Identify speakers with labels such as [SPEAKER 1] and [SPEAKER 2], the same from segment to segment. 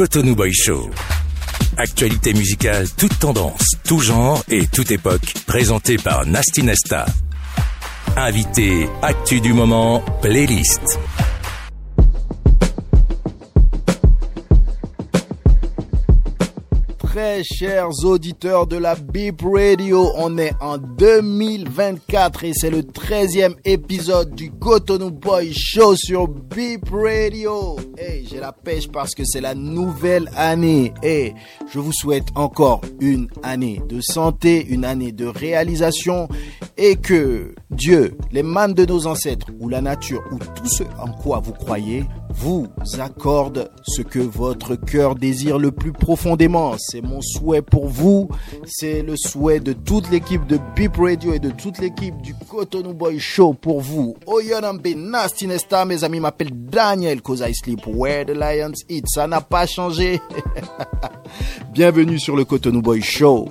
[SPEAKER 1] Cotonou Boy Show. Actualité musicale, toute tendance, tout genre et toute époque, présenté par Nasty Nesta. Invité, actu du moment, playlist.
[SPEAKER 2] Très chers auditeurs de la Beep Radio, on est en 2024 et c'est le 13e épisode du Cotonou Boy Show sur Beep Radio. Hey, j'ai la pêche parce que c'est la nouvelle année et je vous souhaite encore une année de santé, une année de réalisation et que Dieu, les mânes de nos ancêtres ou la nature ou tout ce en quoi vous croyez vous accorde ce que votre cœur désire le plus profondément. Mon souhait pour vous, c'est le souhait de toute l'équipe de Beep Radio et de toute l'équipe du Cotonou Boy Show pour vous. Oyonambe Nasty Nesta, mes amis m'appellent Daniel cause I sleep where the lions eat. Ça n'a pas changé. Bienvenue sur le Cotonou Boy Show.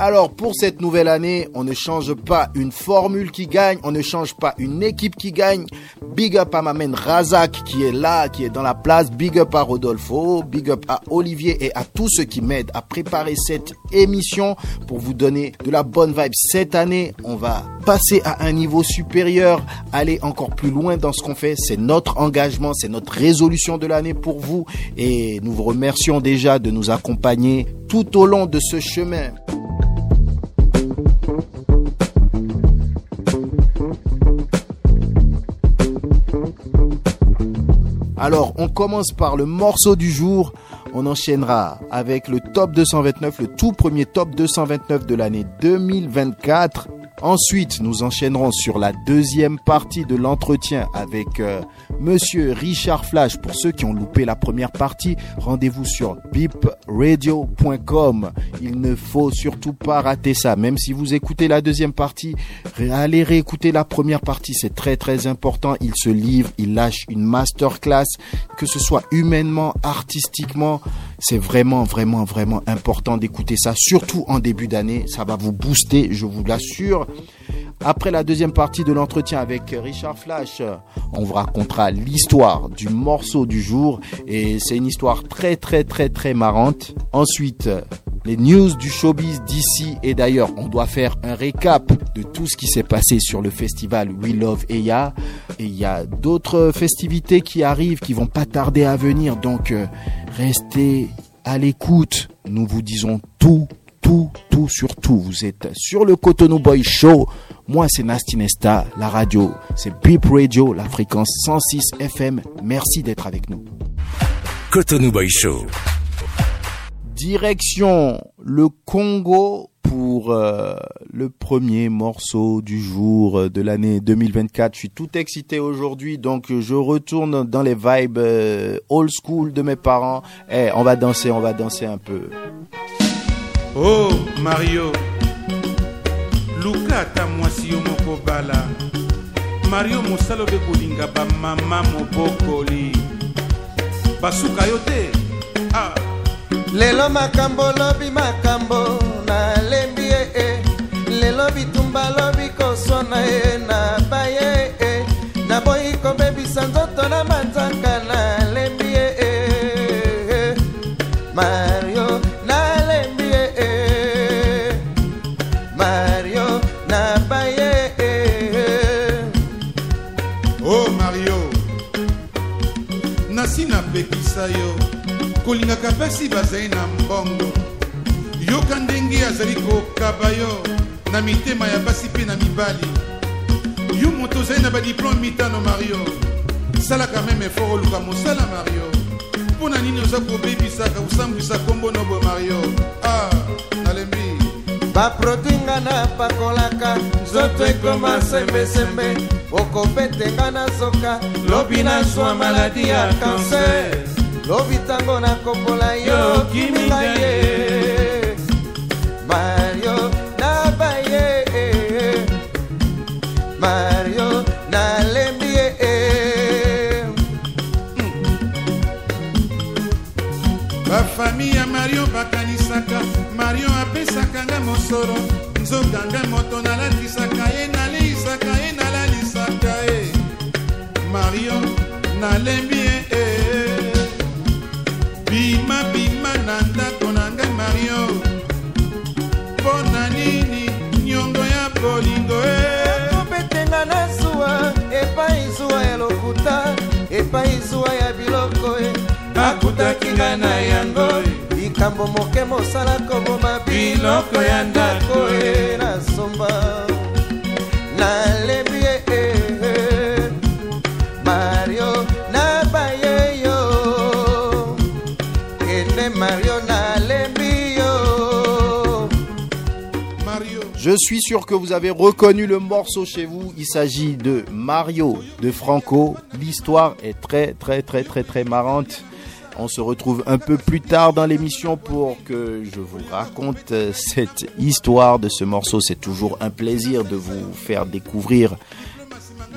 [SPEAKER 2] Alors pour cette nouvelle année, on ne change pas une formule qui gagne, on ne change pas une équipe qui gagne. Big up à ma Razak qui est là, qui est dans la place. Big up à Rodolfo, big up à Olivier et à tous ceux qui m'aident à préparer cette émission pour vous donner de la bonne vibe. Cette année, on va passer à un niveau supérieur, aller encore plus loin dans ce qu'on fait. C'est notre engagement, c'est notre résolution de l'année pour vous et nous vous remercions déjà de nous accompagner tout au long de ce chemin. Alors, on commence par le morceau du jour. On enchaînera avec le top 229, le tout premier top 229 de l'année 2024. Ensuite, nous enchaînerons sur la deuxième partie de l'entretien avec euh, Monsieur Richard Flash. Pour ceux qui ont loupé la première partie, rendez-vous sur beepradio.com. Il ne faut surtout pas rater ça. Même si vous écoutez la deuxième partie, allez réécouter la première partie. C'est très très important. Il se livre, il lâche une masterclass, que ce soit humainement, artistiquement. C'est vraiment vraiment vraiment important d'écouter ça, surtout en début d'année. Ça va vous booster, je vous l'assure. Après la deuxième partie de l'entretien avec Richard Flash, on vous racontera l'histoire du morceau du jour et c'est une histoire très très très très marrante. Ensuite, les news du showbiz d'ici et d'ailleurs, on doit faire un récap de tout ce qui s'est passé sur le festival We Love Eya et il y a d'autres festivités qui arrivent qui vont pas tarder à venir donc euh, restez à l'écoute. Nous vous disons tout tout, tout, sur tout. Vous êtes sur le Cotonou Boy Show. Moi, c'est Nasty Nesta. La radio, c'est Beep Radio, la fréquence 106 FM. Merci d'être avec nous.
[SPEAKER 1] Cotonou Boy Show.
[SPEAKER 2] Direction le Congo pour euh, le premier morceau du jour euh, de l'année 2024. Je suis tout excité aujourd'hui, donc je retourne dans les vibes euh, old school de mes parents. Eh, on va danser, on va danser un peu.
[SPEAKER 3] Oh mario. Luka ata mwasi yo moko bala. Mario mosala obe kolinga bamama mobokoli. Basuka yo te. Ah.
[SPEAKER 4] lelo makambo lobi makambo nalembi ye e lelo bitumba lobi
[SPEAKER 3] kolingaka mpasi bazali na mbongo. Yoka ndenge azali kokaba yo na mitema ya basi mpe na mibali. Yo moto ozali na badiplome mitano mario. Salaka meme efort oluka mosala mario. Mpo na nini oza kobebisaka kosambwisa nkombo nobo mario? Ah nalembi
[SPEAKER 4] baprodui nga napakolaka nzoto ekoma sembesembe. Okopete nga na zoka lobi nazwa maladi ya kanser lobi ntango nakopola yo kiminga ye. Mario nabaye mario nalembi ye.
[SPEAKER 3] Bafami ya mario bakanisaka. Mario apesaka nga mosolo. Nzokanga moto nalatisaka ye naleisaka ye nalalisaka ye. Mario nalembi
[SPEAKER 4] epai zuwa ya biloko e
[SPEAKER 3] akutaki ngai na yango
[SPEAKER 4] likambo moke mosala koboma
[SPEAKER 3] Biloko ya ndako,
[SPEAKER 4] e nasomba. Nalembi ye e mario nabaye yo. Kende mario nalembi yo.
[SPEAKER 3] Mario.
[SPEAKER 2] Je suis sûr que vous avez reconnu le morceau chez vous. Il s'agit de Mario de Franco. L'histoire est très très très très très marrante. On se retrouve un peu plus tard dans l'émission pour que je vous raconte euh, cette histoire de ce morceau. C'est toujours un plaisir de vous faire découvrir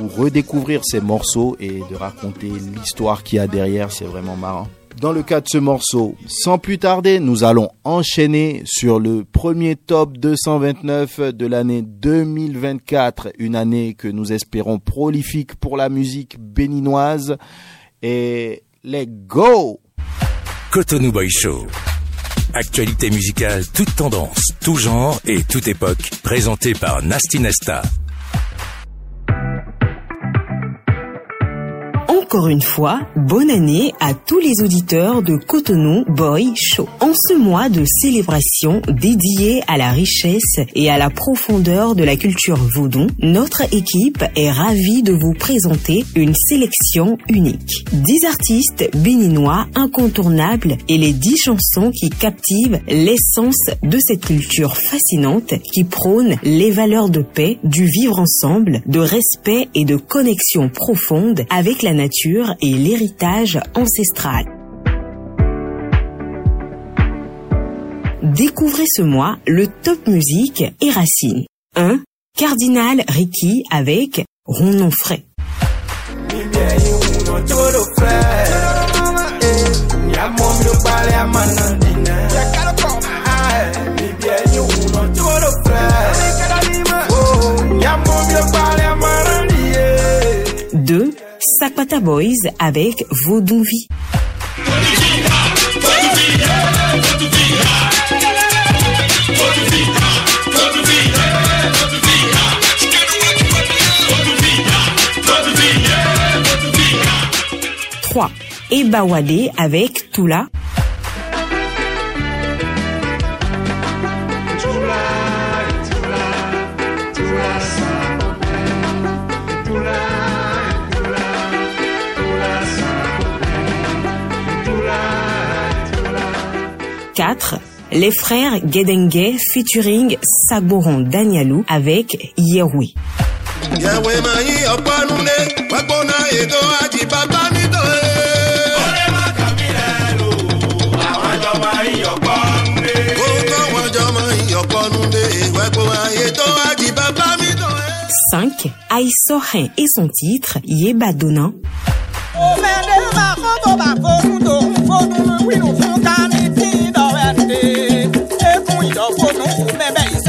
[SPEAKER 2] ou redécouvrir ces morceaux et de raconter l'histoire qu'il y a derrière. C'est vraiment marrant. Dans le cas de ce morceau, sans plus tarder, nous allons enchaîner sur le premier top 229 de l'année 2024, une année que nous espérons prolifique pour la musique béninoise. Et let's go!
[SPEAKER 1] Cotonou Boy Show. Actualité musicale, toute tendance, tout genre et toute époque, présenté par Nasty Nesta.
[SPEAKER 5] Encore une fois, bonne année à tous les auditeurs de Cotonou Boy Show. En ce mois de célébration dédié à la richesse et à la profondeur de la culture vaudon, notre équipe est ravie de vous présenter une sélection unique. 10 artistes béninois incontournables et les 10 chansons qui captivent l'essence de cette culture fascinante qui prône les valeurs de paix, du vivre ensemble, de respect et de connexion profonde avec la nature et l'héritage ancestral. Découvrez ce mois le top musique et racines. 1. Cardinal Ricky avec Ronon frais. Sakpata Boys avec Vaudouvi. Trois, Ebawade avec Tula. Quatre, les frères Gedengue featuring Saboron Danielou avec Yeroui.
[SPEAKER 6] yẹwé máa yí ọpọ nulẹ wẹpọnà ètò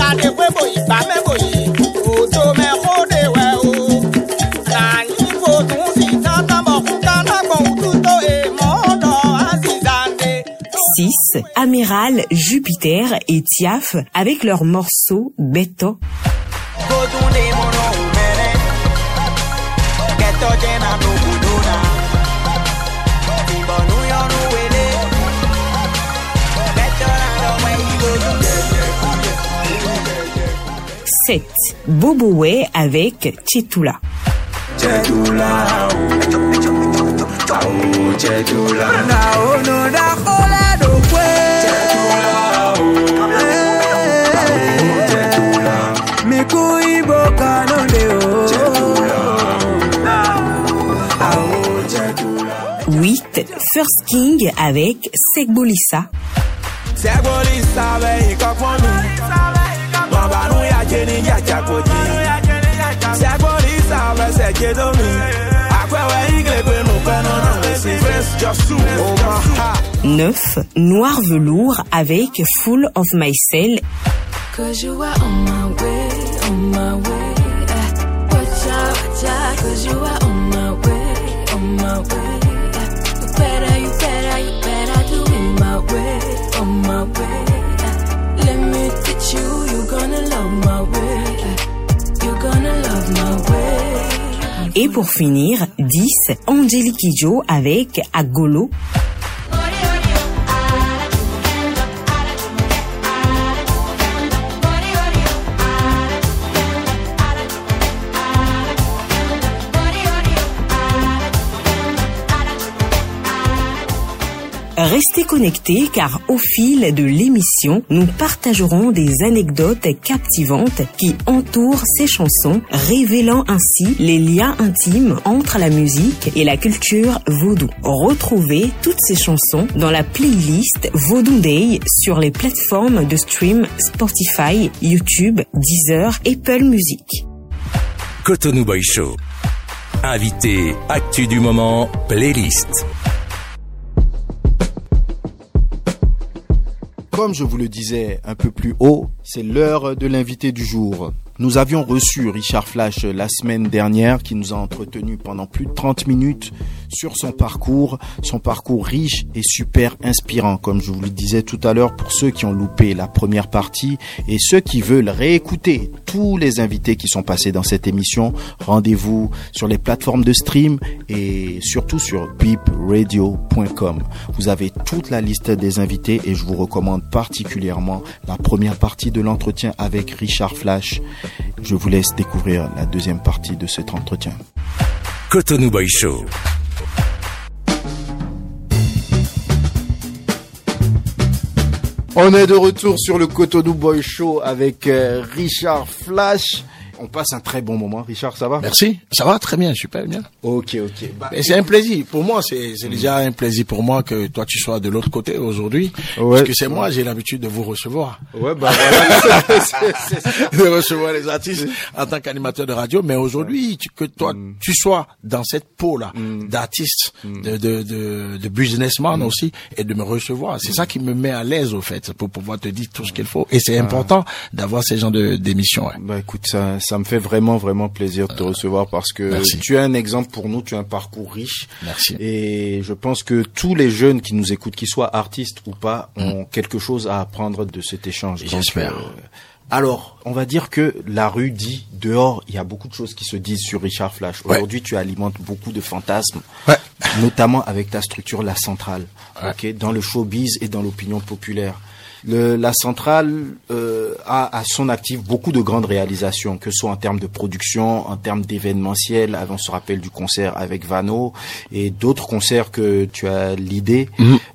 [SPEAKER 6] àti bàbá mi tó e. kókó wọn jọ máa yí ọpọ nulẹ wẹpọnà ètò àti bàbá mi tó e.
[SPEAKER 5] 5. Aïssorin et son titre Yebadona. Six, Amiral, Jupiter et Tiaf avec leur morceau Beto. Sept, Bobowe avec. Huit, First King avec Segbolissa kini 9. Noir velours avec Full of you
[SPEAKER 7] are on my way, on my way.
[SPEAKER 5] Et pour finir, 10, Angelique Kidjo avec Agolo. Restez connectés car au fil de l'émission, nous partagerons des anecdotes captivantes qui entourent ces chansons, révélant ainsi les liens intimes entre la musique et la culture vaudou. Retrouvez toutes ces chansons dans la playlist Vaudou Day sur les plateformes de stream Spotify, YouTube, Deezer, Apple Music.
[SPEAKER 1] Cotonou Boy Show. Invité, actu du moment, playlist.
[SPEAKER 2] Comme je vous le disais un peu plus haut, c'est l'heure de l'invité du jour. Nous avions reçu Richard Flash la semaine dernière qui nous a entretenu pendant plus de 30 minutes sur son parcours, son parcours riche et super inspirant, comme je vous le disais tout à l'heure pour ceux qui ont loupé la première partie et ceux qui veulent réécouter tous les invités qui sont passés dans cette émission. Rendez-vous sur les plateformes de stream et surtout sur beepradio.com. Vous avez toute la liste des invités et je vous recommande particulièrement la première partie de l'entretien avec Richard Flash. Je vous laisse découvrir la deuxième partie de cet entretien.
[SPEAKER 1] Cotonou Boy Show.
[SPEAKER 2] On est de retour sur le Cotonou Boy Show avec euh, Richard Flash. On passe un très bon moment. Richard, ça va?
[SPEAKER 7] Merci, ça va très bien, super bien.
[SPEAKER 2] Ok, ok. Bah,
[SPEAKER 7] c'est un plaisir. Pour moi, c'est c'est déjà un plaisir pour moi que toi tu sois de l'autre côté aujourd'hui.
[SPEAKER 2] Ouais.
[SPEAKER 7] Parce que c'est moi, j'ai l'habitude de vous recevoir.
[SPEAKER 2] ouais, bah voilà. Ça.
[SPEAKER 7] de recevoir les artistes en tant qu'animateur de radio. Mais aujourd'hui, que toi,
[SPEAKER 2] Mm.
[SPEAKER 7] tu sois dans cette peau-là d'artiste, de, de, de, de businessman
[SPEAKER 2] Mm.
[SPEAKER 7] aussi, et de me recevoir. C'est ça qui me met à l'aise, au fait, pour pouvoir te dire tout ce qu'il faut. Et
[SPEAKER 2] Ah.
[SPEAKER 7] c'est important d'avoir ces gens de d'émissions. ouais.
[SPEAKER 2] Bah écoute, ça, ça me fait vraiment, vraiment plaisir de te recevoir parce que
[SPEAKER 7] merci.
[SPEAKER 2] tu es un exemple pour nous, tu as un parcours riche.
[SPEAKER 7] Merci.
[SPEAKER 2] Et je pense que tous les jeunes qui nous écoutent, qu'ils soient artistes ou pas, ont quelque chose à apprendre de cet échange.
[SPEAKER 7] J'espère.
[SPEAKER 2] alors, on va dire que la rue dit dehors, il y a beaucoup de choses qui se disent sur Richard Flash.
[SPEAKER 7] Ouais.
[SPEAKER 2] Aujourd'hui, tu alimentes beaucoup de fantasmes,
[SPEAKER 7] Ouais.
[SPEAKER 2] notamment avec ta structure La Centrale, ok, dans le showbiz et dans l'opinion populaire. Le, la centrale euh, a à son actif beaucoup de grandes réalisations, que ce soit en termes de production, en termes d'événementiel. On se rappelle du concert avec Vano et d'autres concerts que tu as l'idée.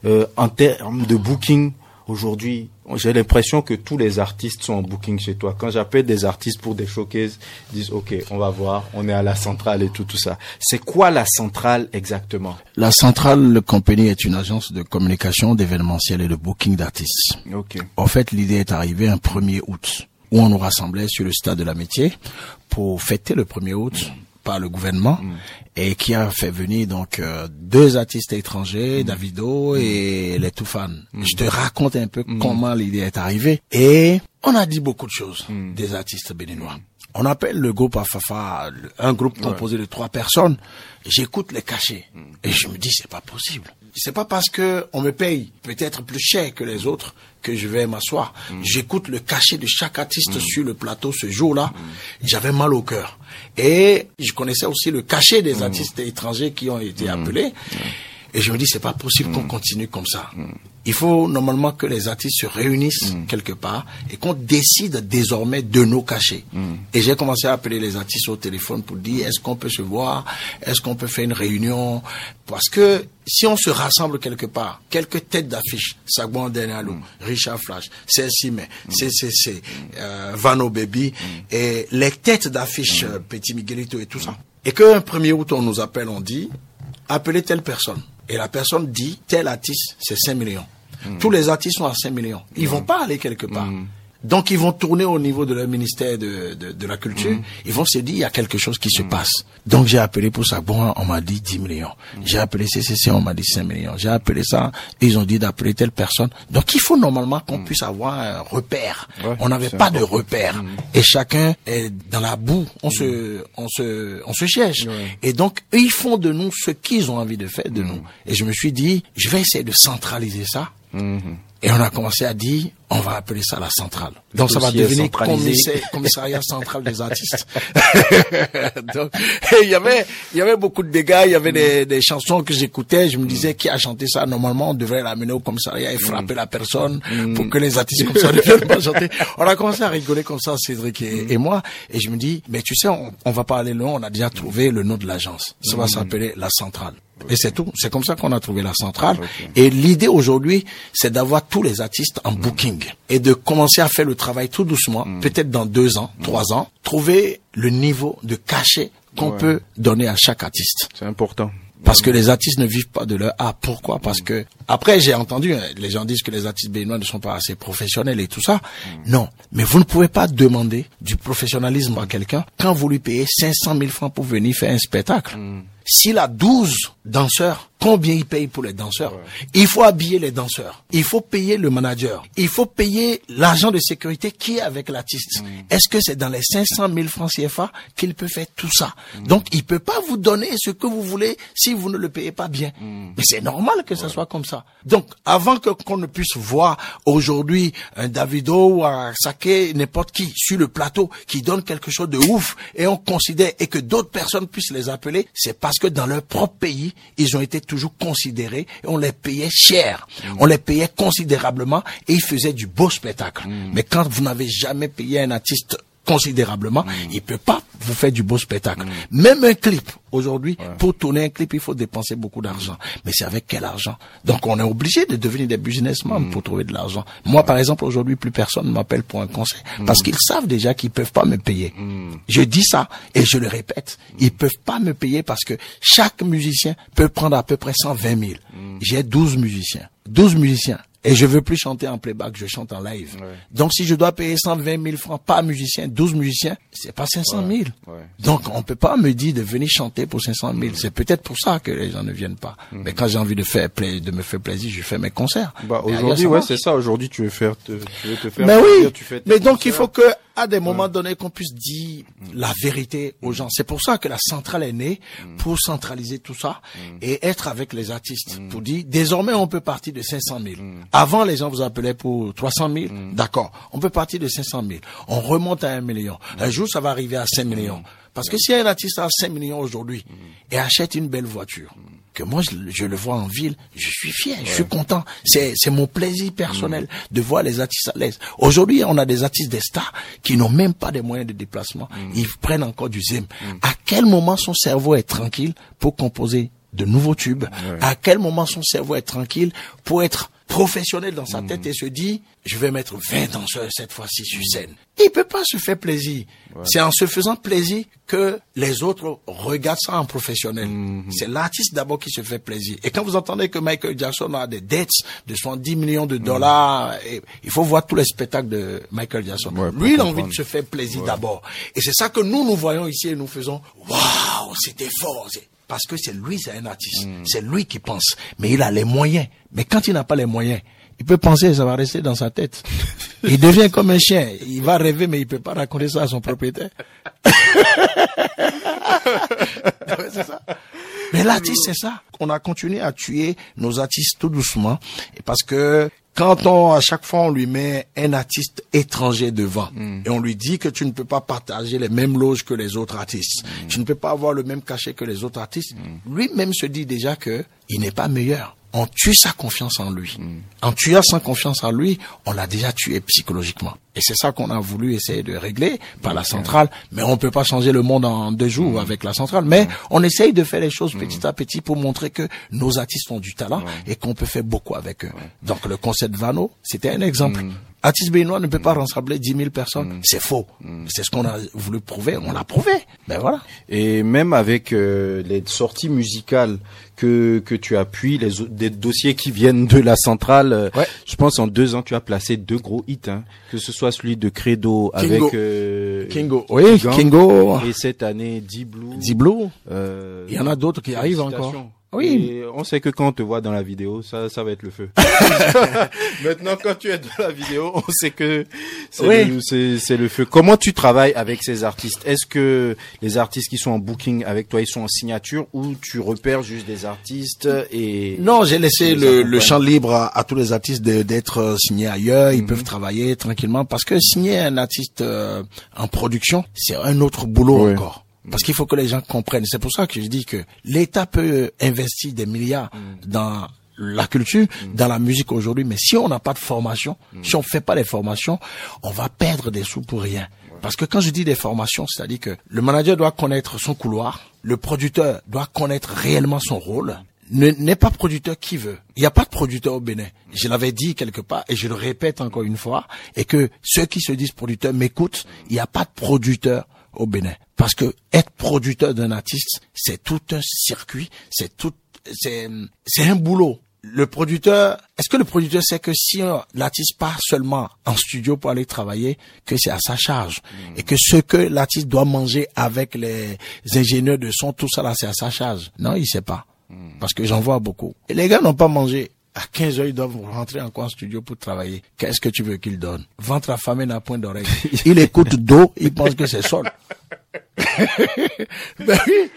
[SPEAKER 2] Euh, en termes de booking, aujourd'hui, j'ai l'impression que tous les artistes sont en booking chez toi. Quand j'appelle des artistes pour des showcases, ils disent OK, on va voir, on est à la centrale et tout tout ça. C'est quoi la centrale exactement?
[SPEAKER 7] La Centrale Company est une agence de communication, d'événementiel et de booking d'artistes.
[SPEAKER 2] OK.
[SPEAKER 7] En fait, l'idée est arrivée un 1er août, où on nous rassemblait sur le stade de l'amitié pour fêter le 1er août par le gouvernement et qui a fait venir donc euh, deux artistes étrangers, Davido et les Toufan. Je te raconte un peu comment l'idée est arrivée. Et on a dit beaucoup de choses des artistes béninois. On appelle le groupe Afafa un groupe composé de trois personnes. J'écoute les cachets et je me dis c'est pas possible. C'est pas parce que on me paye peut-être plus cher que les autres que je vais m'asseoir. J'écoute le cachet de chaque artiste sur le plateau ce jour-là. J'avais mal au cœur. Et je connaissais aussi le cachet des artistes étrangers qui ont été appelés. Et je me dis, c'est pas possible qu'on continue comme ça. Il faut normalement que les artistes se réunissent quelque part et qu'on décide désormais de nos cachets. Et j'ai commencé à appeler les artistes au téléphone pour dire, est-ce qu'on peut se voir? Est-ce qu'on peut faire une réunion? Parce que si on se rassemble quelque part, quelques têtes d'affiche, Sagwan Denalo, Richard Flash, Celsime, CCC, euh, Vano Baby, et les têtes d'affiche, euh, Petit Miguelito et tout ça. Et qu'un premier août, on nous appelle, on dit, appelez telle personne. Et la personne dit, tel artiste, c'est 5 millions. Tous les artistes sont à 5 millions. Ils vont pas aller quelque part. Donc ils vont tourner au niveau de leur ministère de, de, de la culture. Ils vont se dire, il y a quelque chose qui se passe. Donc j'ai appelé pour ça. Bon, on m'a dit 10 millions. J'ai appelé CCC, on m'a dit 5 millions. J'ai appelé ça, ils ont dit d'appeler telle personne. Donc il faut normalement qu'on puisse avoir un repère.
[SPEAKER 2] Ouais,
[SPEAKER 7] on n'avait pas de repère. Et chacun est dans la boue. On se, on se, on se cherche. Et donc, ils font de nous ce qu'ils ont envie de faire de nous. Et je me suis dit, je vais essayer de centraliser ça. Et on a commencé à dire, on va appeler ça la centrale. Donc ça va devenir commissariat central des artistes. Donc il y avait, il y avait beaucoup de dégâts. Il y avait des, des chansons que j'écoutais. Je me disais qui a chanté ça. Normalement, on devrait l'amener au commissariat et frapper la personne pour que les artistes comme ça ne viennent pas chanter. On a commencé à rigoler comme ça, Cédric et, et moi. Et je me dis, mais tu sais, on, on va pas aller loin. On a déjà trouvé le nom de l'agence. Ça va s'appeler la centrale. Et c'est tout. C'est comme ça qu'on a trouvé la centrale. Et l'idée aujourd'hui, c'est d'avoir tous les artistes en booking et de commencer à faire le travail tout doucement, peut-être dans deux ans, trois ans, trouver le niveau de cachet qu'on
[SPEAKER 8] Ouais.
[SPEAKER 7] peut donner à chaque artiste.
[SPEAKER 8] C'est important.
[SPEAKER 7] Parce que les artistes ne vivent pas de leur art. Pourquoi? Parce que après j'ai entendu hein, les gens disent que les artistes béninois ne sont pas assez professionnels et tout ça. Non, mais vous ne pouvez pas demander du professionnalisme à quelqu'un quand vous lui payez 500 000 francs pour venir faire un spectacle. S'il a 12 danseurs, combien il paye pour les danseurs Il faut habiller les danseurs. Il faut payer le manager. Il faut payer l'agent de sécurité qui est avec l'artiste. Est-ce que c'est dans les 500 000 francs CFA qu'il peut faire tout ça? Donc, il peut pas vous donner ce que vous voulez si vous ne le payez pas bien. Mais c'est normal que ça soit comme ça. Donc, avant que qu'on ne puisse voir aujourd'hui un Davido ou un Sake, n'importe qui, sur le plateau, qui donne quelque chose de ouf, et on considère, et que d'autres personnes puissent les appeler, c'est parce que dans leur propre pays, ils ont été toujours considérés, et on les payait cher. On les payait considérablement, et ils faisaient du beau spectacle. Mais quand vous n'avez jamais payé un artiste considérablement, il peut pas vous faire du beau spectacle. Même un clip, aujourd'hui, pour tourner un clip, il faut dépenser beaucoup d'argent. Mais c'est avec quel argent? Donc on est obligé de devenir des businessmen pour trouver de l'argent. Moi, par exemple, aujourd'hui, plus personne ne m'appelle pour un conseil. Parce qu'ils savent déjà qu'ils peuvent pas me payer. Je dis ça et je le répète. Ils peuvent pas me payer parce que chaque musicien peut prendre à peu près 120 000. J'ai 12 musiciens. 12 musiciens. Et je veux plus chanter en playback, je chante en live. Donc si je dois payer 120 000 francs par musicien, 12 musiciens, c'est pas 500 000. Donc on peut pas me dire de venir chanter pour 500 000. C'est peut-être pour ça que les gens ne viennent pas. Mais quand j'ai envie de faire de me faire plaisir, je fais mes concerts.
[SPEAKER 8] Bah, aujourd'hui, ouais, c'est ça. Aujourd'hui, tu veux faire, te, tu veux te faire
[SPEAKER 7] mais
[SPEAKER 8] plaisir,
[SPEAKER 7] oui,
[SPEAKER 8] tu fais tes
[SPEAKER 7] mais donc il faut que à des moments donnés qu'on puisse dire la vérité aux gens. C'est pour ça que la centrale est née pour centraliser tout ça et être avec les artistes pour dire désormais on peut partir de 500 000. Avant les gens vous appelaient pour 300 000, d'accord. On peut partir de 500 000. On remonte à 1 million. Un jour ça va arriver à 5 millions. Parce que si un artiste a 5 millions aujourd'hui et achète une belle voiture, que moi je, je le vois en ville, je suis fier, je suis content. C'est c'est mon plaisir personnel de voir les artistes à l'aise. Aujourd'hui, on a des artistes des stars qui n'ont même pas des moyens de déplacement. Ils prennent encore du zim. À quel moment son cerveau est tranquille pour composer de nouveaux tubes? À quel moment son cerveau est tranquille pour être professionnel dans sa tête et se dit je vais mettre 20 danseurs cette fois-ci sur scène. Il peut pas se faire plaisir. C'est en se faisant plaisir que les autres regardent ça en professionnel. C'est l'artiste d'abord qui se fait plaisir. Et quand vous entendez que Michael Jackson a des dettes de 70 millions de dollars, et il faut voir tous les spectacles de Michael Jackson.
[SPEAKER 8] Ouais,
[SPEAKER 7] Lui, il a envie de se faire plaisir d'abord. Et c'est ça que nous, nous voyons ici et nous faisons, waouh, c'était fort. Parce que c'est lui, c'est un artiste. C'est lui qui pense. Mais il a les moyens. Mais quand il n'a pas les moyens, il peut penser, ça va rester dans sa tête. Il devient comme un chien. Il va rêver, mais il peut pas raconter ça à son propriétaire. C'est ça. Mais l'artiste, c'est ça. On a continué à tuer nos artistes tout doucement. Et parce que quand on, à chaque fois, on lui met un artiste étranger devant et on lui dit que tu ne peux pas partager les mêmes loges que les autres artistes, tu ne peux pas avoir le même cachet que les autres artistes, lui-même se dit déjà que il n'est pas meilleur. On tue sa confiance en lui. En tuant sa confiance en lui, on l'a déjà tué psychologiquement. Et c'est ça qu'on a voulu essayer de régler par la centrale. Mais on peut pas changer le monde en deux jours avec la centrale. Mais on essaye de faire les choses petit à petit pour montrer que nos artistes ont du talent et qu'on peut faire beaucoup avec eux. Donc le concert de Vano, c'était un exemple. Artiste béninois ne peut pas rassembler 10 000 personnes. C'est faux. C'est ce qu'on a voulu prouver. On l'a prouvé. Ben voilà.
[SPEAKER 8] Et même avec euh, les sorties musicales que que tu appuies, les des dossiers qui viennent de la centrale, euh,
[SPEAKER 7] Ouais.
[SPEAKER 8] je pense en deux ans tu as placé deux gros hits, hein, que ce soit celui de Credo
[SPEAKER 7] Kingo.
[SPEAKER 8] avec euh,
[SPEAKER 7] Kingo. Oui,
[SPEAKER 8] Gang,
[SPEAKER 7] Kingo.
[SPEAKER 8] et cette année D Blue.
[SPEAKER 7] D Blue.
[SPEAKER 8] euh,
[SPEAKER 7] Il y en a d'autres qui arrivent encore. Oui.
[SPEAKER 2] Et on sait que quand on te voit dans la vidéo, ça, ça va être le feu. Maintenant, quand tu es dans la vidéo, on sait que c'est
[SPEAKER 7] Oui.
[SPEAKER 2] le, c'est- c'est le feu. Comment tu travailles avec ces artistes? Est-ce que les artistes qui sont en booking avec toi, ils sont en signature ou tu repères juste des artistes et
[SPEAKER 7] Non, j'ai laissé le, champ libre à, à tous les artistes de- d'être euh, signés ailleurs.
[SPEAKER 2] Mhm.
[SPEAKER 7] Ils peuvent travailler tranquillement parce que signer un artiste euh, en production, c'est un autre boulot encore. Parce qu'il faut que les gens comprennent. C'est pour ça que je dis que l'État peut investir des milliards
[SPEAKER 2] Mhm.
[SPEAKER 7] dans la culture, dans la musique aujourd'hui, mais si on n'a pas de formation,
[SPEAKER 2] Mhm.
[SPEAKER 7] si on fait pas les formations, on va perdre des sous pour rien. Parce que quand je dis des formations, c'est-à-dire que le manager doit connaître son couloir, le producteur doit connaître réellement son rôle, ne- n'est pas producteur qui veut. Il n'y a pas de producteur au Bénin. Je l'avais dit quelque part et je le répète encore une fois et que ceux qui se disent producteurs m'écoutent. Il n'y a pas de producteur au Bénin. Parce que être producteur d'un artiste, c'est tout un circuit, c'est tout, c'est, c'est un boulot. Le producteur, est-ce que le producteur sait que si l'artiste part seulement en studio pour aller travailler, que c'est à sa charge et que ce que l'artiste doit manger avec les ingénieurs de son, tout ça là, c'est à sa charge? Non, il sait pas. Parce que j'en vois beaucoup. Et les gars n'ont pas mangé. À 15 heures, ils doivent rentrer encore en studio pour travailler. Qu'est-ce que tu veux qu'ils donnent? Ventre affamé n'a point d'oreille. Il écoute d'eau, il pense que c'est sol. ben oui.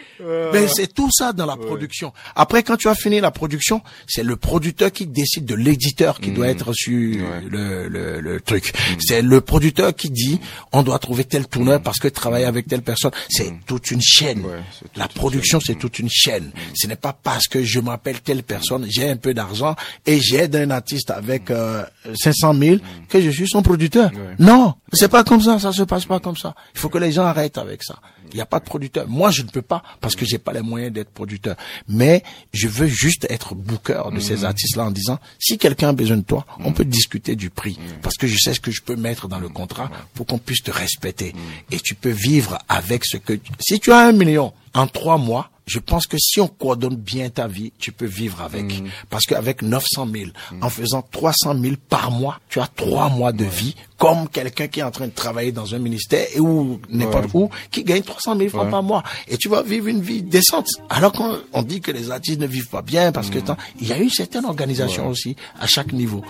[SPEAKER 7] Ben c'est tout ça dans la production. Après, quand tu as fini la production, c'est le producteur qui décide de l'éditeur qui doit être sur le, le, le truc. C'est le producteur qui dit on doit trouver tel tourneur parce que travailler avec telle personne, c'est toute une chaîne.
[SPEAKER 2] Ouais, c'est toute
[SPEAKER 7] la production, c'est toute une chaîne. Ce n'est pas parce que je m'appelle telle personne, j'ai un peu d'argent et j'aide un artiste avec euh, 500 000 que je suis son producteur. Non, c'est pas comme ça, ça se passe pas comme ça. Il faut que les gens arrêtent avec ça. Il n'y a pas de producteur. Moi, je ne peux pas parce que j'ai pas les moyens d'être producteur. Mais je veux juste être booker de ces artistes-là en disant, si quelqu'un a besoin de toi, on peut discuter du prix. Parce que je sais ce que je peux mettre dans le contrat pour qu'on puisse te respecter. Et tu peux vivre avec ce que... Si tu as un million en trois mois, je pense que si on coordonne bien ta vie, tu peux vivre avec. Parce qu'avec 900 000, en faisant 300 000 par mois, tu as trois mois de vie, comme quelqu'un qui est en train de travailler dans un ministère et ou n'importe où, qui gagne 300 000 francs par mois. Et tu vas vivre une vie décente. Alors qu'on on dit que les artistes ne vivent pas bien parce que tant- il y a une certaine organisation aussi à chaque niveau.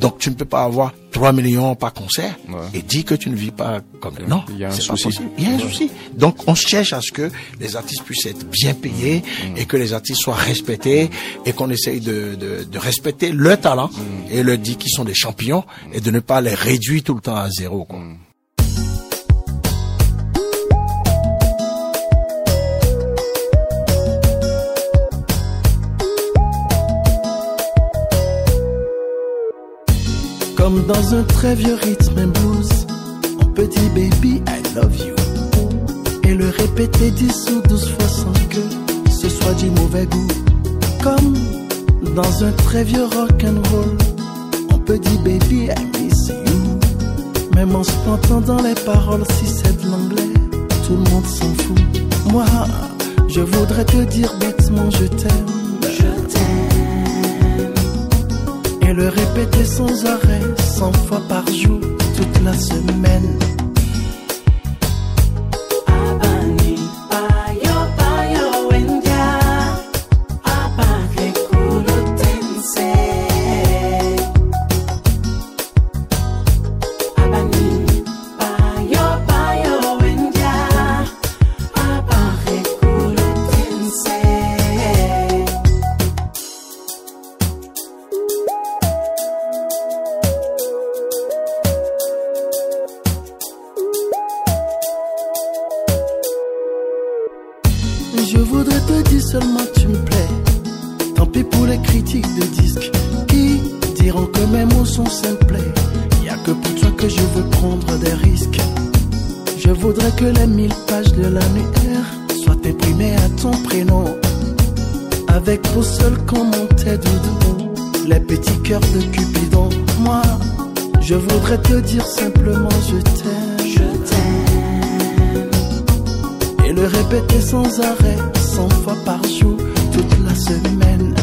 [SPEAKER 7] Donc tu ne peux pas avoir 3 millions par concert et dire que tu ne vis pas comme non.
[SPEAKER 2] Il y a un souci.
[SPEAKER 7] Il y a un souci. Donc, on cherche à ce que les artistes puissent être bien payés et que les artistes soient respectés et qu'on essaye de, de, de respecter leur talent et leur dire qu'ils sont des champions et de ne pas les réduire tout le temps à zéro. Quoi.
[SPEAKER 9] Comme dans un très vieux rythme and blues, on peut dire baby I love you. Et le répéter dix ou douze fois sans que ce soit du mauvais goût. Comme dans un très vieux rock and roll, on peut dire baby I miss you. Même en dans les paroles, si c'est de l'anglais, tout le monde s'en fout. Moi, je voudrais te dire bêtement je t'aime. Je t'aime et le répéter sans arrêt, cent fois par jour, toute la semaine. Le répéter sans arrêt, cent fois par jour, toute la semaine.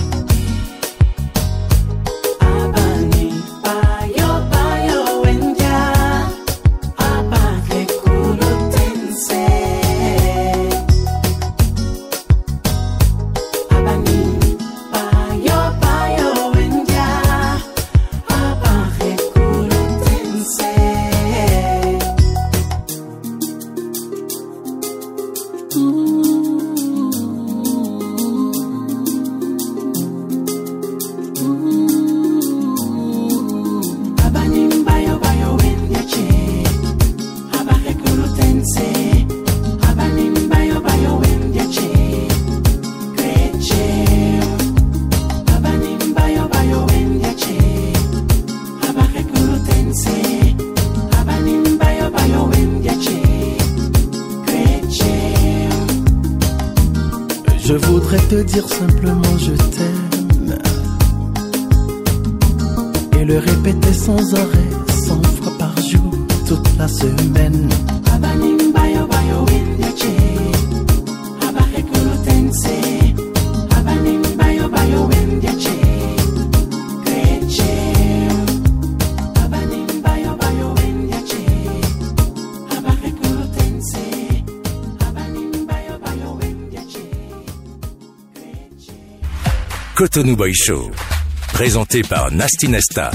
[SPEAKER 1] Cotonou Boy Show. Présenté par Nasty Nesta.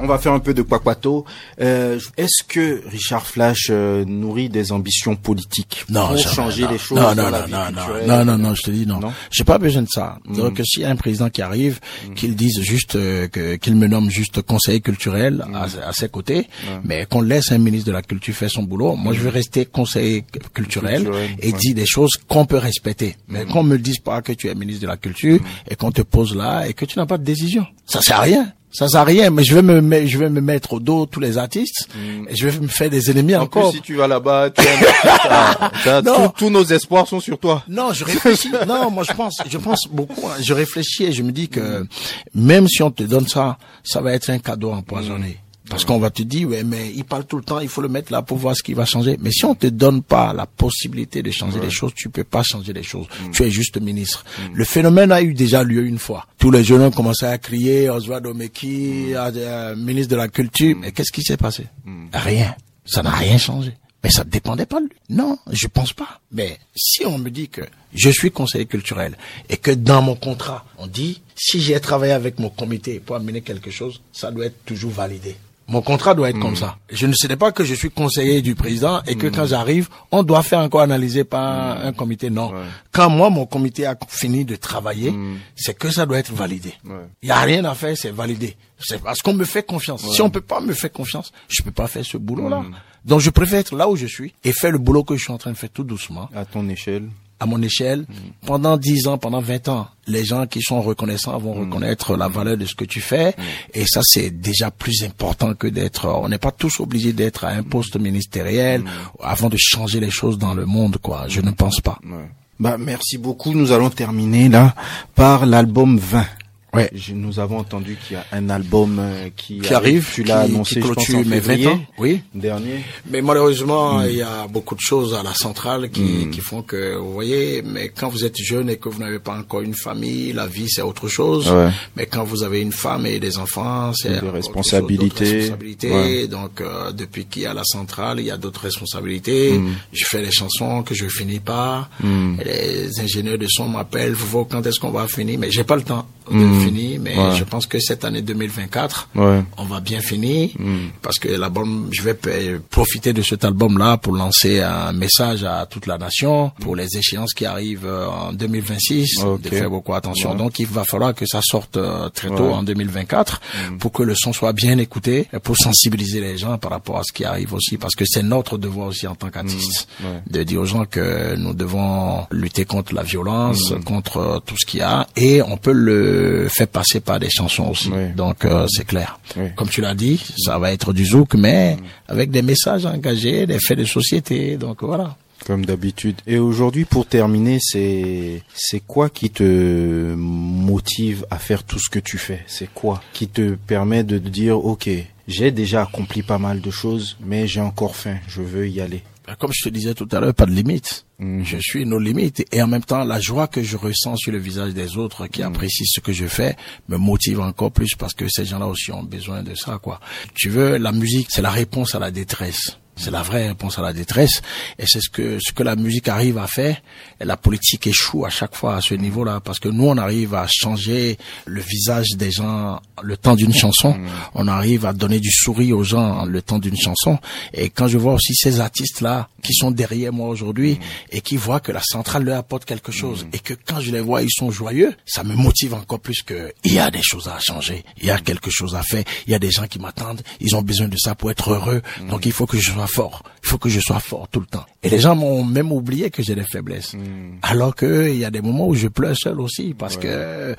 [SPEAKER 2] On va faire un peu de quaquato. Euh, Est-ce que Richard Flash euh, nourrit des ambitions politiques
[SPEAKER 7] Non,
[SPEAKER 2] pour
[SPEAKER 7] jamais,
[SPEAKER 2] changer
[SPEAKER 7] non.
[SPEAKER 2] les choses
[SPEAKER 7] Non,
[SPEAKER 2] dans
[SPEAKER 7] non, non, non, non, non, non, non, je te dis non.
[SPEAKER 2] Non
[SPEAKER 7] J'ai pas besoin de ça.
[SPEAKER 2] Mm.
[SPEAKER 7] Donc, s'il y a un président qui arrive, qu'il dise juste euh, qu'il me nomme juste conseiller culturel
[SPEAKER 2] Mm.
[SPEAKER 7] à, à ses côtés, mais qu'on laisse un ministre de la culture faire son boulot. Moi, je veux rester conseiller cu- culturel,
[SPEAKER 2] Culturel,
[SPEAKER 7] et
[SPEAKER 2] ouais.
[SPEAKER 7] dire des choses qu'on peut respecter. Mais qu'on me dise pas que tu es ministre de la culture
[SPEAKER 2] Mm.
[SPEAKER 7] et qu'on te pose là et que tu n'as pas de décision. Ça sert à rien. Ça sert à rien, mais je vais me, mettre- je vais me mettre au dos tous les artistes et je vais me faire des ennemis
[SPEAKER 8] En
[SPEAKER 7] encore.
[SPEAKER 8] plus, si tu vas là-bas, tous- nos espoirs sont sur toi.
[SPEAKER 7] Non, je réfléchis. non, moi je pense, je pense beaucoup. hein. Je réfléchis et je me dis que même si on te donne ça, ça va être un cadeau empoisonné. Parce qu'on va te dire, ouais, mais il parle tout le temps, il faut le mettre là pour voir ce qui va changer. Mais si on te donne pas la possibilité de changer les choses, tu peux pas changer les choses. Tu es juste ministre. Le phénomène a eu déjà lieu une fois. Tous les jeunes ont commencé à crier, Oswald Omeki, euh, ministre de la culture. Mais qu'est-ce qui s'est passé? Rien. Ça n'a rien changé. Mais ça ne dépendait pas de lui. Non, je pense pas. Mais si on me dit que je suis conseiller culturel et que dans mon contrat, on dit si j'ai travaillé avec mon comité pour amener quelque chose, ça doit être toujours validé. Mon contrat doit être comme ça. Je ne sais pas que je suis conseiller du président et que quand j'arrive, on doit faire encore analyser par un comité. Non. Quand moi, mon comité a fini de travailler, c'est que ça doit être validé. Il n'y a rien à faire, c'est validé. C'est parce qu'on me fait confiance. Si on peut pas me faire confiance, je peux pas faire ce boulot-là. Donc je préfère être là où je suis et faire le boulot que je suis en train de faire tout doucement,
[SPEAKER 8] À ton échelle.
[SPEAKER 7] À mon échelle. Pendant 10 ans, pendant 20 ans, les gens qui sont reconnaissants vont reconnaître la valeur de ce que tu fais. Et ça, c'est déjà plus important que d'être... On n'est pas tous obligés d'être à un poste ministériel avant de changer les choses dans le monde, quoi. Je ne pense pas.
[SPEAKER 2] Bah, merci beaucoup. Nous allons terminer là par l'album 20.
[SPEAKER 7] Ouais.
[SPEAKER 2] Je- Nous avons entendu qu'il y a un album euh, qui,
[SPEAKER 7] Qui arrive,
[SPEAKER 2] Tu l'as annoncé,
[SPEAKER 7] qui
[SPEAKER 2] je pense,
[SPEAKER 7] clôture mes 20
[SPEAKER 2] février
[SPEAKER 7] ans. Oui.
[SPEAKER 2] dernier.
[SPEAKER 7] Mais malheureusement, il y a beaucoup de choses à la centrale qui,
[SPEAKER 2] Mm.
[SPEAKER 7] qui font que, vous voyez, mais quand vous êtes jeune et que vous n'avez pas encore une famille, la vie c'est autre chose.
[SPEAKER 2] Ouais.
[SPEAKER 7] Mais quand vous avez une femme et des enfants, c'est
[SPEAKER 2] Des
[SPEAKER 7] autre chose,
[SPEAKER 2] responsabilités.
[SPEAKER 7] responsabilités.
[SPEAKER 2] Ouais.
[SPEAKER 7] Donc, euh, depuis qu'il y a la centrale, il y a d'autres responsabilités.
[SPEAKER 2] Mm.
[SPEAKER 7] Je fais des chansons que je finis pas. Les ingénieurs de son m'appellent, vous voyez quand est-ce qu'on va finir, mais j'ai pas le temps de
[SPEAKER 2] Mm.
[SPEAKER 7] le finir. Mais
[SPEAKER 2] Ouais.
[SPEAKER 7] je pense que cette année 2024,
[SPEAKER 2] Ouais.
[SPEAKER 7] on va bien finir
[SPEAKER 2] Mm.
[SPEAKER 7] parce que l'album, je vais profiter de cet album-là pour lancer un message à toute la nation pour les échéances qui arrivent euh, en 2026,
[SPEAKER 2] Ok.
[SPEAKER 7] de faire beaucoup attention.
[SPEAKER 2] Ouais.
[SPEAKER 7] Donc il va falloir que ça sorte euh, très tôt en 2024 pour que le son soit bien écouté et pour sensibiliser les gens par rapport à ce qui arrive aussi parce que c'est notre devoir aussi en tant qu'artiste
[SPEAKER 2] Ouais.
[SPEAKER 7] de dire aux gens que nous devons lutter contre la violence, contre euh, tout ce qu'il y a et on peut le faire passer par des chansons aussi.
[SPEAKER 2] Oui.
[SPEAKER 7] Donc euh, c'est clair.
[SPEAKER 2] Oui.
[SPEAKER 7] Comme tu l'as dit, ça va être du zouk, mais avec des messages engagés, des faits de société. Donc voilà.
[SPEAKER 2] Comme d'habitude. Et aujourd'hui, pour terminer, c'est c'est quoi qui te motive à faire tout ce que tu fais? C'est quoi qui te permet de dire, ok, j'ai déjà accompli pas mal de choses, mais j'ai encore faim, je veux y aller?
[SPEAKER 7] Ben, Comme je te disais tout à l'heure, pas de limite.
[SPEAKER 2] Mhm.
[SPEAKER 7] Je suis nos limites et en même temps la joie que je ressens sur le visage des autres qui apprécient ce que je fais me motive encore plus parce que ces gens-là aussi ont besoin de ça quoi. Tu veux la musique, c'est la réponse à la détresse. C'est la vraie réponse à la détresse. Et c'est ce que, ce que la musique arrive à faire. Et la politique échoue à chaque fois à ce niveau-là. Parce que nous, on arrive à changer le visage des gens le temps d'une chanson. On arrive à donner du sourire aux gens le temps d'une chanson. Et quand je vois aussi ces artistes-là qui sont derrière moi aujourd'hui et qui voient que la centrale leur apporte quelque chose et que quand je les vois, ils sont joyeux, ça me motive encore plus que il y a des choses à changer. Il y a quelque chose à faire. Il y a des gens qui m'attendent. Ils ont besoin de ça pour être heureux. Donc il faut que je sois fort. Il faut que je sois fort tout le temps. Et les gens m'ont même oublié que j'ai des faiblesses. Alors que il y a des moments où je pleure seul aussi parce que
[SPEAKER 2] Euh,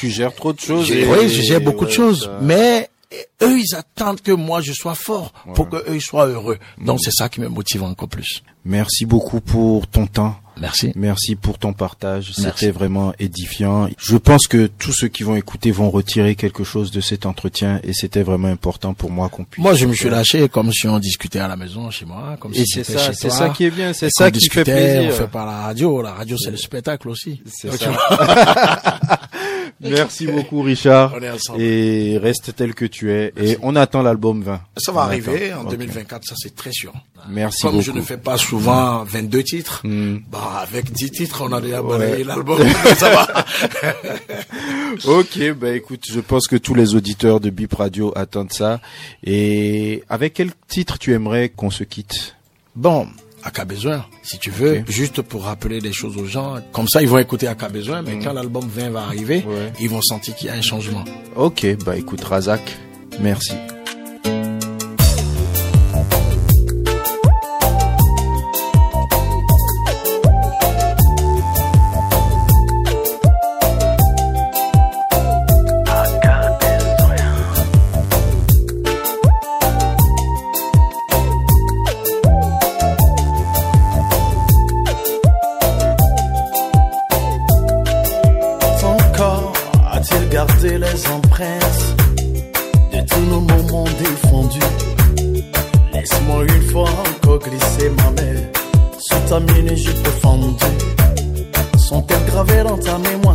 [SPEAKER 2] tu gères trop de choses. et-
[SPEAKER 7] oui, je gère beaucoup de choses,
[SPEAKER 2] ça-
[SPEAKER 7] mais eux, ils attendent que moi je sois fort pour que eux ils soient heureux. Donc c'est ça qui me motive encore plus.
[SPEAKER 2] Merci beaucoup pour ton temps.
[SPEAKER 7] Merci.
[SPEAKER 2] Merci pour ton partage. C'était vraiment édifiant. Je pense que tous ceux qui vont écouter vont retirer quelque chose de cet entretien et c'était vraiment important pour moi qu'on puisse.
[SPEAKER 7] Moi, je me suis lâché comme si on discutait à la maison chez moi, comme
[SPEAKER 2] Et
[SPEAKER 7] si
[SPEAKER 2] c'est ça, c'est ça qui est bien, c'est ça qui fait plaisir.
[SPEAKER 7] On fait par la radio. La radio, c'est le spectacle aussi.
[SPEAKER 2] C'est ça. Merci beaucoup Richard.
[SPEAKER 7] On est ensemble.
[SPEAKER 2] Et reste tel que tu es. Et on attend l'album 20.
[SPEAKER 7] Ça va
[SPEAKER 2] On
[SPEAKER 7] arriver
[SPEAKER 2] attend.
[SPEAKER 7] en
[SPEAKER 2] Ok.
[SPEAKER 7] 2024, ça c'est très sûr.
[SPEAKER 2] Merci
[SPEAKER 7] Comme
[SPEAKER 2] beaucoup.
[SPEAKER 7] je ne fais pas souvent 22 titres,
[SPEAKER 2] Hmm.
[SPEAKER 7] bah avec 10 titres, on a déjà
[SPEAKER 2] Ouais.
[SPEAKER 7] balayé l'album. ça va.
[SPEAKER 2] Ok, bah écoute, je pense que tous les auditeurs de Bip Radio attendent ça. Et avec quel titre tu aimerais qu'on se quitte?
[SPEAKER 7] Bon, à cas besoin, si tu veux, juste pour rappeler des choses aux gens. Comme ça, ils vont écouter à cas besoin, mais quand l'album 20 va arriver.
[SPEAKER 2] Ouais.
[SPEAKER 7] ils vont sentir qu'il y a un changement.
[SPEAKER 2] Ok, bah écoute Razak, merci.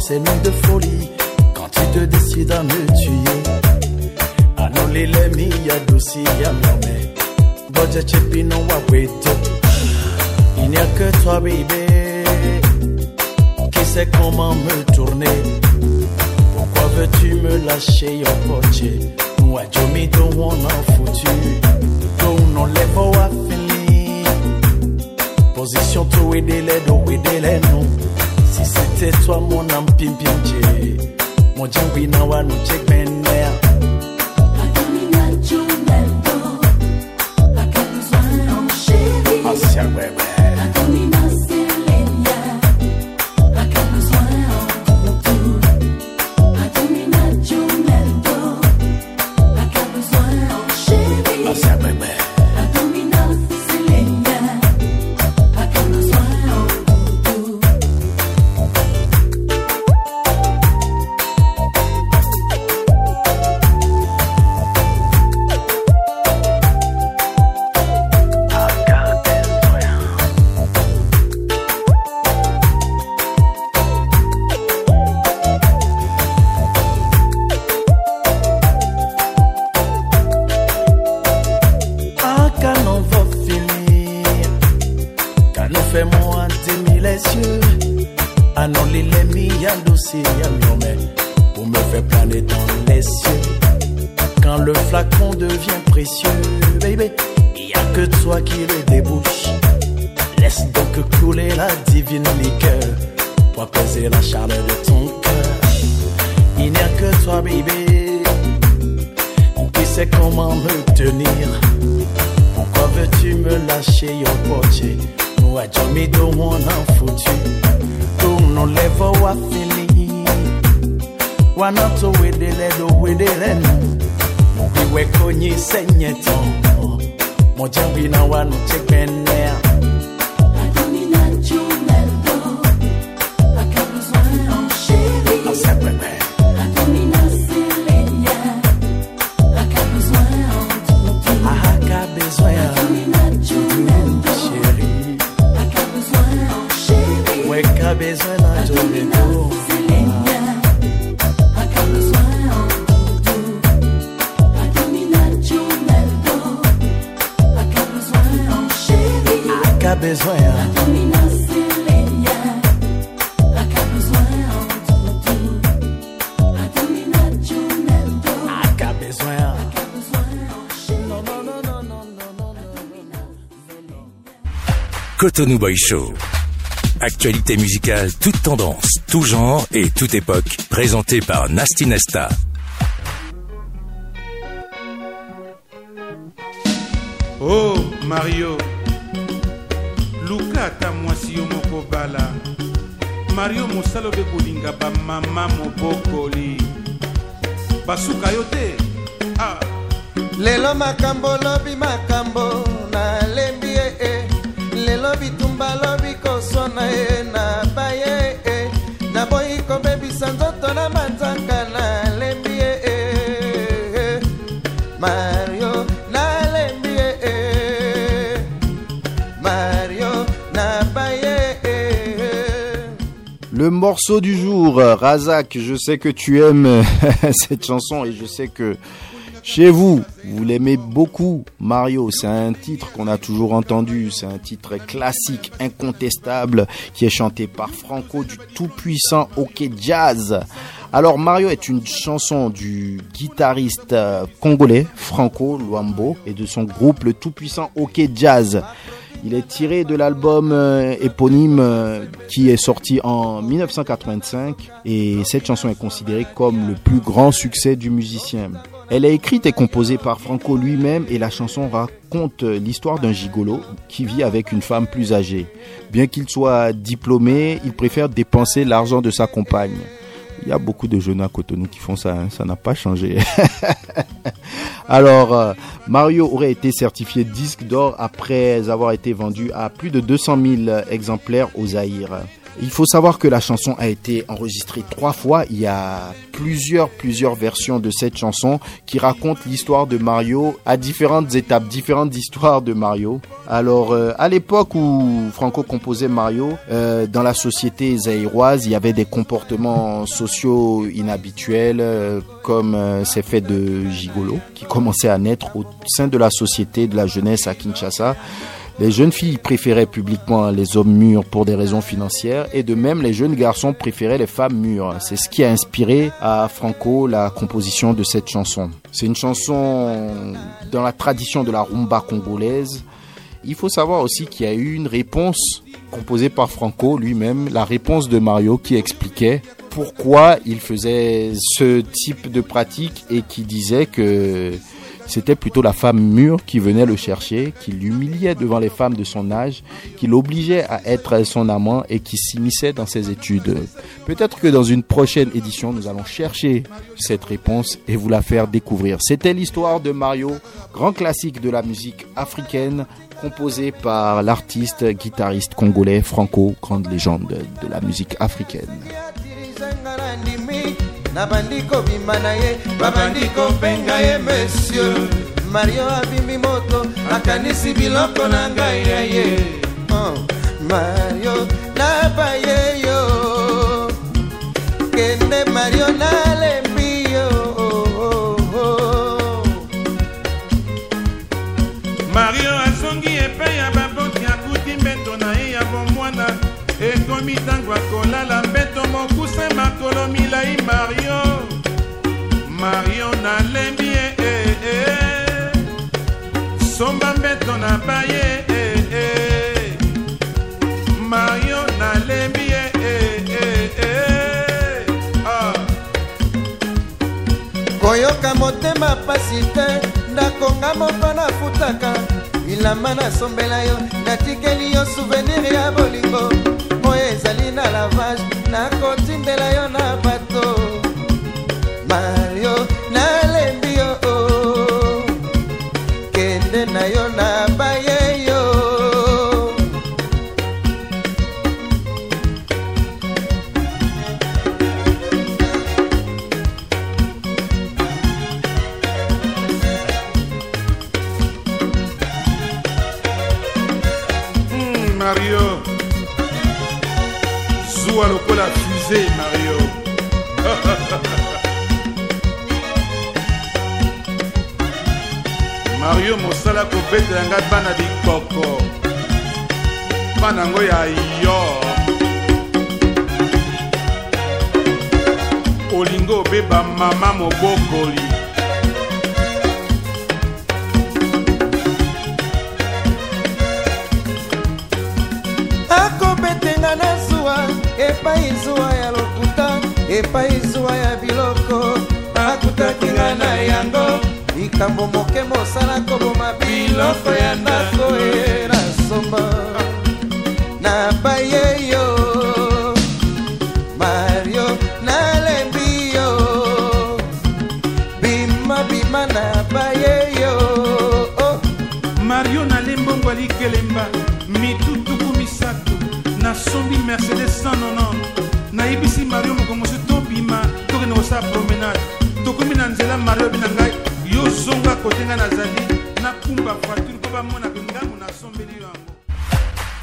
[SPEAKER 9] Ces noms de folie quand tu te décides à me tuer Anole les mi adouci ya mame Boja chepi no wa weto Il n'y a que toi baby qui sait comment me tourner? Pourquoi veux-tu me lâcher portier? Moi, je me don't wanna foutu. Don't no level à fini. Position tout et délai, do et délai, non. Si c'était toi, mon âme pim pim tché. Mon djambi na wa no check ben mea. Asia, ouais, toi qui le débouche. Laisse donc couler la divine liqueur pour apaiser la chaleur de ton cœur. Il n'y a que toi, baby, qui sait comment me tenir. Pourquoi veux-tu me lâcher au portier Moi, je me don't wanna foutu. Tout non level wa fini. Wana to wedele do wedele no. Iwe konyi senye ton. moja wina wanu tegemea
[SPEAKER 1] Cotonou Boy Show. Actualité musicale, toute tendance, tout genre et toute époque. Présenté par Nasty Nesta.
[SPEAKER 3] oh mario luka ata mwasi yo moko bala mario mosala obe kolinga bamama mobokoli basuka yo te ah.
[SPEAKER 4] lelo makambo lobi makambo nalembi lelo bitumba lobi koswana ye na baye e naboyi kobebisa nzoto na manzaka nalembi ye e mario nalembi ye e mario nabaye e
[SPEAKER 2] Le morceau du jour, Razak, je sais que tu aimes cette chanson et je sais que chez vous, vous l'aimez beaucoup. Mario, c'est un titre qu'on a toujours entendu, c'est un titre classique, incontestable, qui est chanté par Franco du tout-puissant OK Jazz. Alors Mario est une chanson du guitariste euh, congolais Franco Luambo et de son groupe le tout-puissant OK Jazz. Il est tiré de l'album euh, éponyme euh, qui est sorti en 1985 et cette chanson est considérée comme le plus grand succès du musicien. Elle est écrite et composée par Franco lui-même et la chanson raconte l'histoire d'un gigolo qui vit avec une femme plus âgée. Bien qu'il soit diplômé, il préfère dépenser l'argent de sa compagne. Il y a beaucoup de jeunes à Cotonou qui font ça, hein, ça n'a pas changé. Alors, euh, Mario aurait été certifié disque d'or après avoir été vendu à plus de 200 000 exemplaires au Zaïre. Il faut savoir que la chanson a été enregistrée trois fois. Il y a plusieurs, plusieurs versions de cette chanson qui racontent l'histoire de Mario à différentes étapes, différentes histoires de Mario. Alors, euh, à l'époque où Franco composait Mario, euh, dans la société zaïroise, il y avait des comportements sociaux inhabituels, euh, comme ces faits de gigolo qui commençaient à naître au sein de la société de la jeunesse à Kinshasa. Les jeunes filles préféraient publiquement les hommes mûrs pour des raisons financières et de même les jeunes garçons préféraient les femmes mûres. C'est ce qui a inspiré à Franco la composition de cette chanson. C'est une chanson dans la tradition de la rumba congolaise. Il faut savoir aussi qu'il y a eu une réponse composée par Franco lui-même, la réponse de Mario qui expliquait pourquoi il faisait ce type de pratique et qui disait que c'était plutôt la femme mûre qui venait le chercher, qui l'humiliait devant les femmes de son âge, qui l'obligeait à être son amant et qui s'immisçait dans ses études. Peut-être que dans une prochaine édition, nous allons chercher cette réponse et vous la faire découvrir. C'était l'histoire de Mario, grand classique de la musique africaine, composé par l'artiste guitariste congolais Franco, grande légende de la musique africaine.
[SPEAKER 4] Nabandi kobima na ye babandi kopenga ye monsieur. Mario abimbi moto akanisi biloko na ngai ya ye. Oh, mario nabaye yo motema pasi te ndakonga moko nafutaka bilamba nasombela yo natikeli yo souvenir ya bolingo
[SPEAKER 3] olingi obeba mama mobokoli.
[SPEAKER 4] Akobetenga na zuwa epai zuwa ya lokuta epai zuwa ya biloko. Akutaki nga na yango likambo moke mosala koboma biloko ya ndako e na somba. Na baye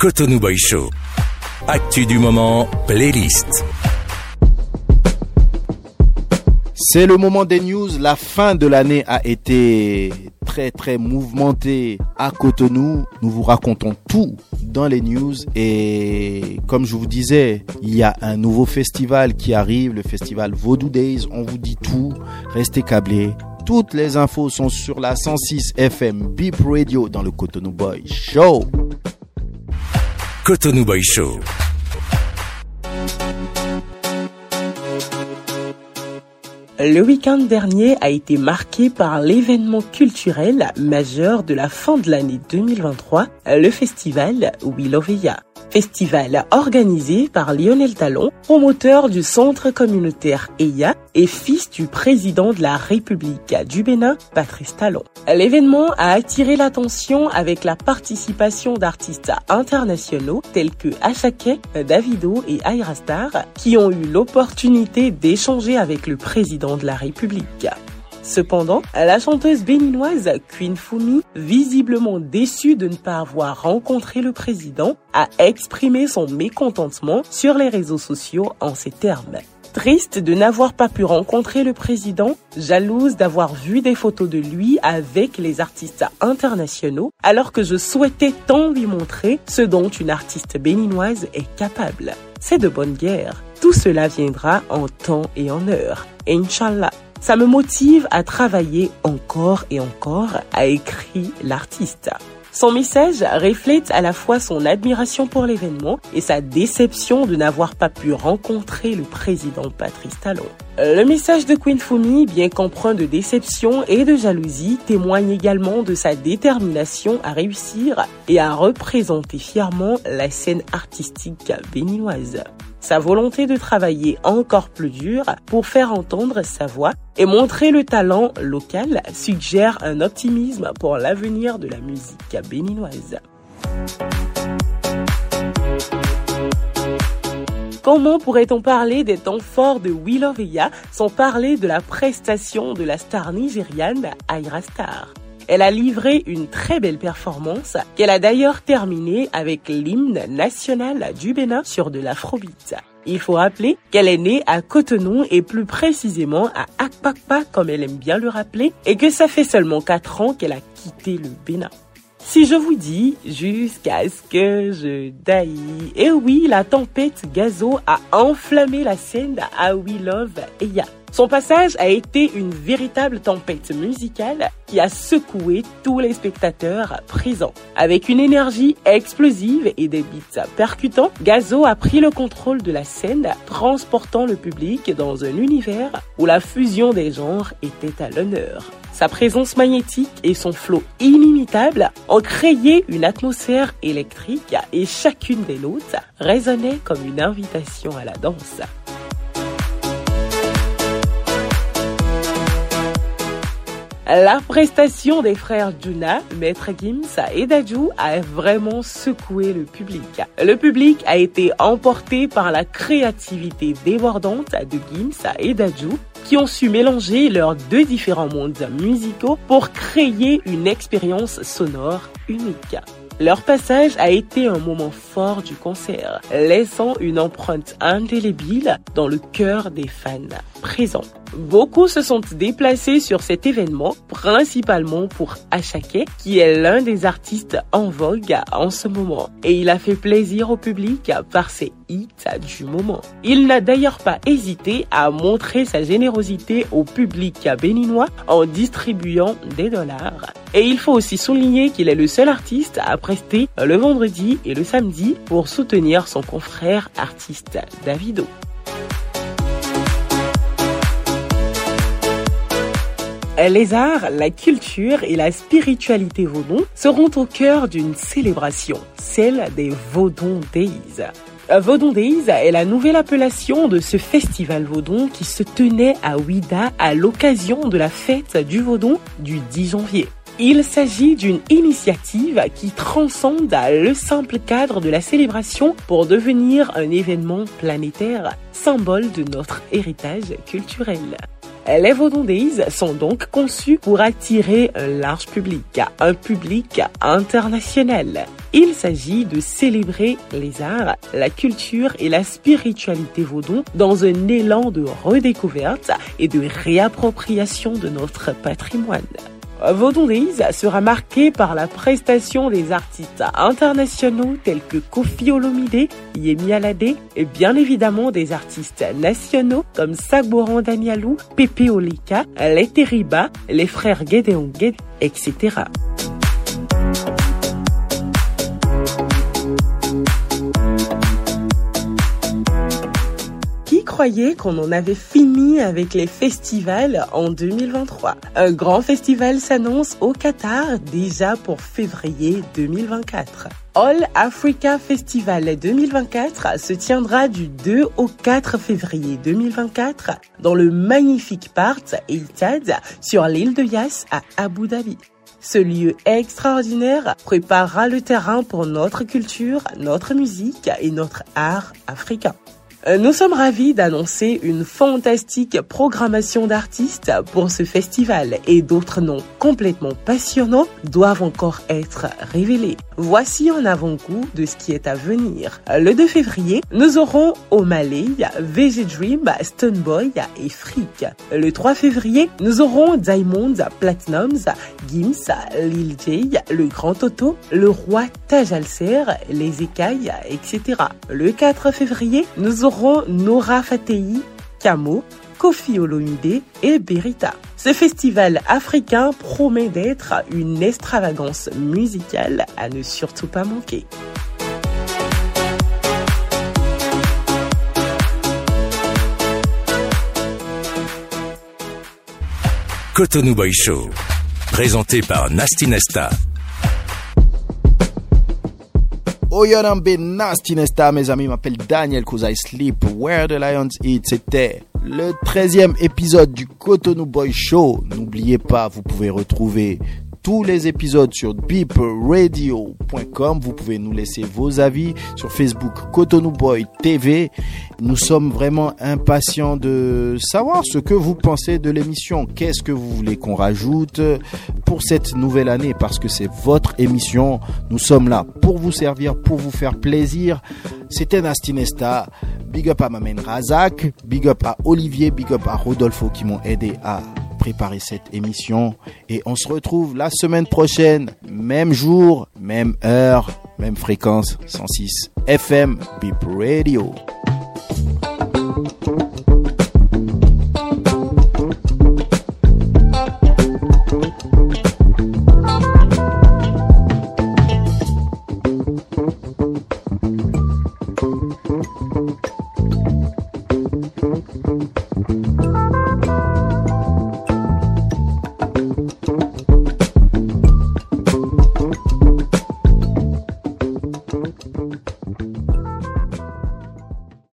[SPEAKER 1] Cotonou Boy Show. Actu du moment, playlist.
[SPEAKER 2] C'est le moment des news. La fin de l'année a été très très mouvementée à Cotonou. Nous vous racontons tout dans les news et comme je vous disais, il y a un nouveau festival qui arrive, le festival Vaudou Days. On vous dit tout. Restez câblés. Toutes les infos sont sur la 106 FM Beep Radio dans le Cotonou Boy Show.
[SPEAKER 1] Cotonou Boy Show.
[SPEAKER 10] Le week-end dernier a été marqué par l'événement culturel majeur de la fin de l'année 2023, le festival Willoveya. Festival organisé par Lionel Talon, promoteur du centre communautaire EIA et fils du président de la République du Bénin, Patrice Talon. L'événement a attiré l'attention avec la participation d'artistes internationaux tels que Ashake, Davido et Ayrastar qui ont eu l'opportunité d'échanger avec le président de la République. Cependant, la chanteuse béninoise Queen Fumi, visiblement déçue de ne pas avoir rencontré le président, a exprimé son mécontentement sur les réseaux sociaux en ces termes. Triste de n'avoir pas pu rencontrer le président, jalouse d'avoir vu des photos de lui avec les artistes internationaux, alors que je souhaitais tant lui montrer ce dont une artiste béninoise est capable. C'est de bonne guerre. Tout cela viendra en temps et en heure. Inch'Allah. Ça me motive à travailler encore et encore, a écrit l'artiste. Son message reflète à la fois son admiration pour l'événement et sa déception de n'avoir pas pu rencontrer le président Patrice Talon. Le message de Queen Fumi, bien qu'empreint de déception et de jalousie, témoigne également de sa détermination à réussir et à représenter fièrement la scène artistique béninoise. Sa volonté de travailler encore plus dur pour faire entendre sa voix et montrer le talent local suggère un optimisme pour l'avenir de la musique béninoise. Comment pourrait-on parler des temps forts de Willoveya sans parler de la prestation de la star nigériane Aira Star elle a livré une très belle performance qu'elle a d'ailleurs terminée avec l'hymne national du Bénin sur de l'afrobeat. Il faut rappeler qu'elle est née à Cotonou et plus précisément à Akpakpa comme elle aime bien le rappeler et que ça fait seulement 4 ans qu'elle a quitté le Bénin. Si je vous dis jusqu'à ce que je daille. Et oui, la tempête Gazo a enflammé la scène à We Love Eya. Son passage a été une véritable tempête musicale qui a secoué tous les spectateurs présents. Avec une énergie explosive et des beats percutants, Gazo a pris le contrôle de la scène, transportant le public dans un univers où la fusion des genres était à l'honneur. Sa présence magnétique et son flow inimitable ont créé une atmosphère électrique et chacune des notes résonnait comme une invitation à la danse. La prestation des frères Juna, Maître Gims et Dajou a vraiment secoué le public. Le public a été emporté par la créativité débordante de Gims et Dajou qui ont su mélanger leurs deux différents mondes musicaux pour créer une expérience sonore unique. Leur passage a été un moment fort du concert, laissant une empreinte indélébile dans le cœur des fans présents. Beaucoup se sont déplacés sur cet événement, principalement pour Achake, qui est l'un des artistes en vogue en ce moment. Et il a fait plaisir au public par ses hits du moment. Il n'a d'ailleurs pas hésité à montrer sa générosité au public béninois en distribuant des dollars. Et il faut aussi souligner qu'il est le seul artiste à prester le vendredi et le samedi pour soutenir son confrère artiste Davido. Les arts, la culture et la spiritualité vaudon seront au cœur d'une célébration, celle des Vaudon Days. Vaudon Days est la nouvelle appellation de ce festival Vaudon qui se tenait à Ouida à l'occasion de la fête du Vaudon du 10 janvier. Il s'agit d'une initiative qui transcende le simple cadre de la célébration pour devenir un événement planétaire, symbole de notre héritage culturel. Les Vaudon Days sont donc conçus pour attirer un large public, un public international. Il s'agit de célébrer les arts, la culture et la spiritualité vaudon dans un élan de redécouverte et de réappropriation de notre patrimoine. Vaudon Days sera marqué par la prestation des artistes internationaux tels que Kofi Olomide, Yemi Alade et bien évidemment des artistes nationaux comme Sagboran Danielou, Pepe Olika, Les Teriba, les frères Gedeon Ged, etc. croyez qu'on en avait fini avec les festivals en 2023 Un grand festival s'annonce au Qatar déjà pour février 2024. All Africa Festival 2024 se tiendra du 2 au 4 février 2024 dans le magnifique parc Eitad sur l'île de Yas à Abu Dhabi. Ce lieu extraordinaire préparera le terrain pour notre culture, notre musique et notre art africain. Euh, nous sommes ravis d'annoncer une fantastique programmation d'artistes pour ce festival et d'autres noms complètement passionnants doivent encore être révélés. Voici un avant-goût de ce qui est à venir. Le 2 février, nous aurons O'Malley, VG Dream, Stoneboy et Freak. Le 3 février, nous aurons Diamonds, Platinums, Gims, Lil J, Le Grand Toto, Le Roi Taj Les Écailles, etc. Le 4 février, Nora Fatei, Camo, Kofi Olomide et Berita. Ce festival africain promet d'être une extravagance musicale à ne surtout pas manquer.
[SPEAKER 1] Cotonou Boy Show, présenté par Nasty Nesta.
[SPEAKER 2] Oyanambe Nasty Nesta, mes amis, m'appelle Daniel cause I sleep where the lions eat. C'était le 13e épisode du Cotonou Boy Show. N'oubliez pas, vous pouvez retrouver tous les épisodes sur beepradio.com. Vous pouvez nous laisser vos avis sur Facebook Cotonou Boy TV. Nous sommes vraiment impatients de savoir ce que vous pensez de l'émission. Qu'est-ce que vous voulez qu'on rajoute pour cette nouvelle année? Parce que c'est votre émission. Nous sommes là pour vous servir, pour vous faire plaisir. C'était Nastinesta. Big up à Mamen Razak. Big up à Olivier. Big up à Rodolfo qui m'ont aidé à préparer cette émission. Et on se retrouve la semaine prochaine, même jour, même heure, même fréquence, 106 FM, Beep Radio.